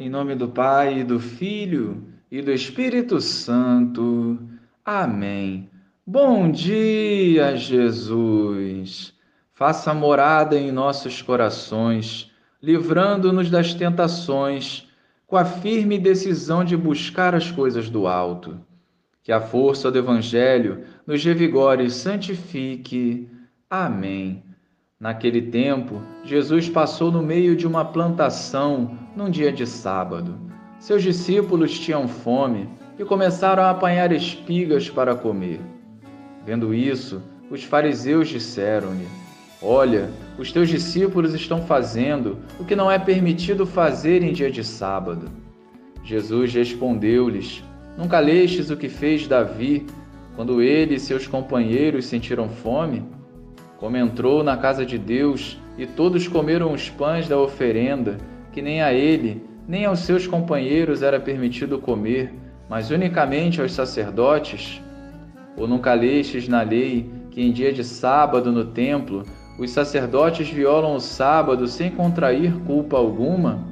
Em nome do Pai, do Filho e do Espírito Santo. Amém. Bom dia, Jesus. Faça morada em nossos corações, livrando-nos das tentações, com a firme decisão de buscar as coisas do alto. Que a força do Evangelho nos revigore e santifique. Amém. Naquele tempo, Jesus passou no meio de uma plantação num dia de sábado. Seus discípulos tinham fome e começaram a apanhar espigas para comer. Vendo isso, os fariseus disseram-lhe: Olha, os teus discípulos estão fazendo o que não é permitido fazer em dia de sábado. Jesus respondeu-lhes: Nunca lestes o que fez Davi quando ele e seus companheiros sentiram fome? Como entrou na casa de Deus e todos comeram os pães da oferenda, que nem a ele, nem aos seus companheiros era permitido comer, mas unicamente aos sacerdotes? Ou nunca lestes na lei que em dia de sábado no templo os sacerdotes violam o sábado sem contrair culpa alguma?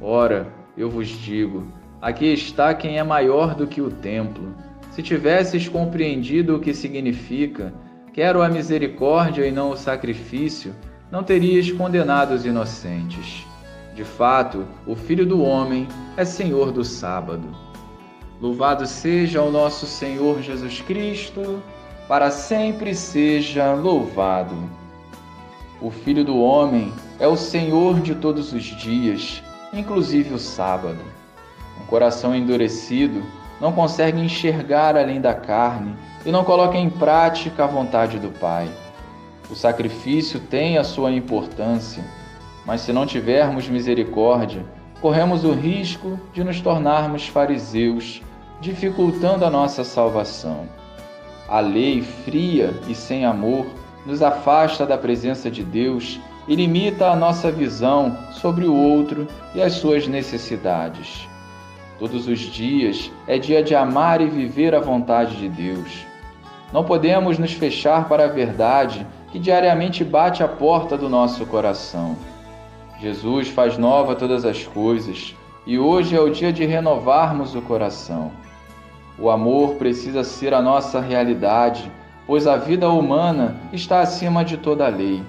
Ora, eu vos digo, aqui está quem é maior do que o templo. Se tivesses compreendido o que significa, Quero a misericórdia e não o sacrifício, não terias condenado os inocentes. De fato, o Filho do Homem é Senhor do sábado. Louvado seja o nosso Senhor Jesus Cristo, para sempre seja louvado. O Filho do Homem é o Senhor de todos os dias, inclusive o sábado. Um coração endurecido não consegue enxergar além da carne e não coloca em prática a vontade do Pai. O sacrifício tem a sua importância, mas se não tivermos misericórdia, corremos o risco de nos tornarmos fariseus, dificultando a nossa salvação. A lei fria e sem amor nos afasta da presença de Deus e limita a nossa visão sobre o outro e as suas necessidades. Todos os dias é dia de amar e viver a vontade de Deus. Não podemos nos fechar para a verdade que diariamente bate à porta do nosso coração. Jesus faz nova todas as coisas e hoje é o dia de renovarmos o coração. O amor precisa ser a nossa realidade, pois a vida humana está acima de toda a lei.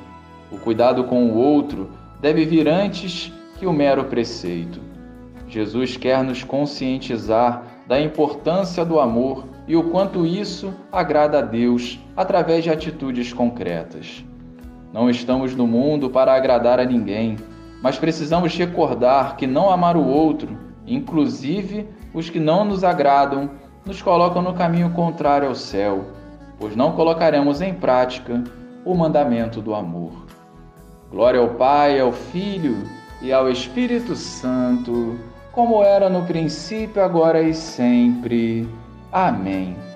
O cuidado com o outro deve vir antes que o mero preceito. Jesus quer nos conscientizar da importância do amor e o quanto isso agrada a Deus através de atitudes concretas. Não estamos no mundo para agradar a ninguém, mas precisamos recordar que não amar o outro, inclusive os que não nos agradam, nos colocam no caminho contrário ao céu, pois não colocaremos em prática o mandamento do amor. Glória ao Pai, ao Filho e ao Espírito Santo como era no princípio, agora e sempre. Amém.